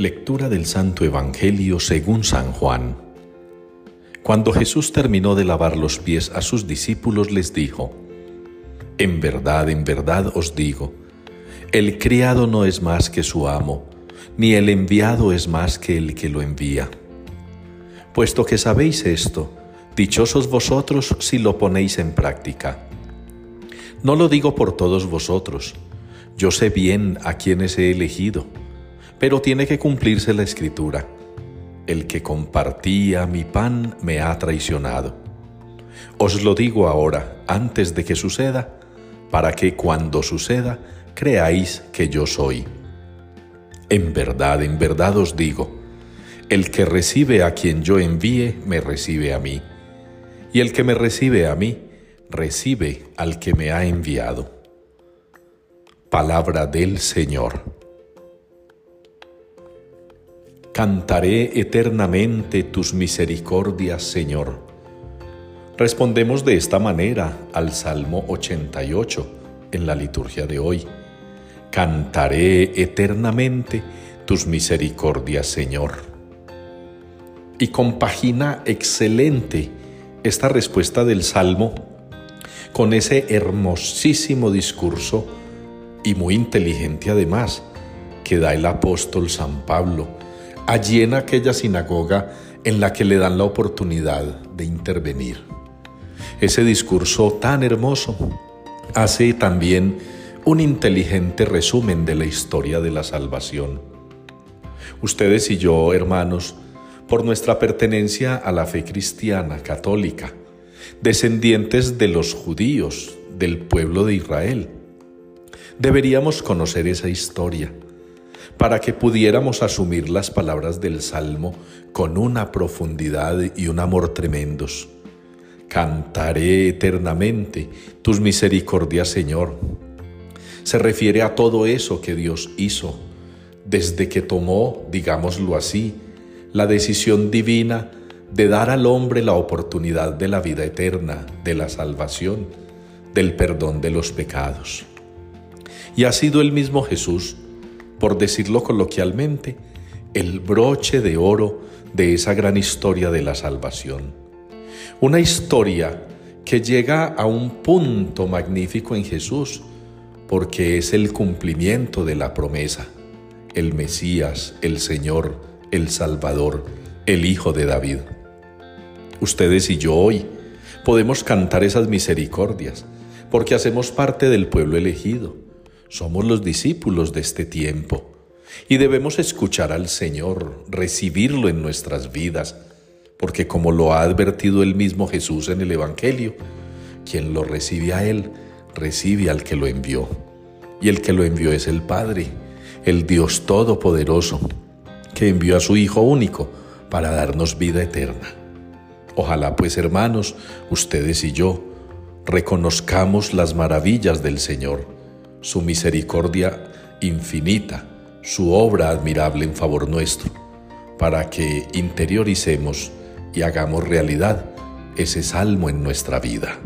Lectura del Santo Evangelio según San Juan. Cuando Jesús terminó de lavar los pies a sus discípulos, les dijo, En verdad, en verdad os digo, el criado no es más que su amo, ni el enviado es más que el que lo envía. Puesto que sabéis esto, dichosos vosotros si lo ponéis en práctica. No lo digo por todos vosotros, yo sé bien a quienes he elegido pero tiene que cumplirse la escritura. El que compartía mi pan me ha traicionado. Os lo digo ahora, antes de que suceda, para que cuando suceda creáis que yo soy. En verdad, en verdad os digo, el que recibe a quien yo envíe, me recibe a mí, y el que me recibe a mí, recibe al que me ha enviado. Palabra del Señor. Cantaré eternamente tus misericordias, Señor. Respondemos de esta manera al Salmo 88 en la liturgia de hoy. Cantaré eternamente tus misericordias, Señor. Y compagina excelente esta respuesta del Salmo con ese hermosísimo discurso y muy inteligente además que da el apóstol San Pablo allí en aquella sinagoga en la que le dan la oportunidad de intervenir. Ese discurso tan hermoso hace también un inteligente resumen de la historia de la salvación. Ustedes y yo, hermanos, por nuestra pertenencia a la fe cristiana católica, descendientes de los judíos, del pueblo de Israel, deberíamos conocer esa historia para que pudiéramos asumir las palabras del Salmo con una profundidad y un amor tremendos. Cantaré eternamente tus misericordias, Señor. Se refiere a todo eso que Dios hizo desde que tomó, digámoslo así, la decisión divina de dar al hombre la oportunidad de la vida eterna, de la salvación, del perdón de los pecados. Y ha sido el mismo Jesús por decirlo coloquialmente, el broche de oro de esa gran historia de la salvación. Una historia que llega a un punto magnífico en Jesús, porque es el cumplimiento de la promesa, el Mesías, el Señor, el Salvador, el Hijo de David. Ustedes y yo hoy podemos cantar esas misericordias, porque hacemos parte del pueblo elegido somos los discípulos de este tiempo y debemos escuchar al Señor, recibirlo en nuestras vidas, porque como lo ha advertido el mismo Jesús en el Evangelio, quien lo recibe a Él, recibe al que lo envió. Y el que lo envió es el Padre, el Dios Todopoderoso, que envió a su Hijo único para darnos vida eterna. Ojalá pues hermanos, ustedes y yo, reconozcamos las maravillas del Señor su misericordia infinita, su obra admirable en favor nuestro, para que interioricemos y hagamos realidad ese salmo en nuestra vida.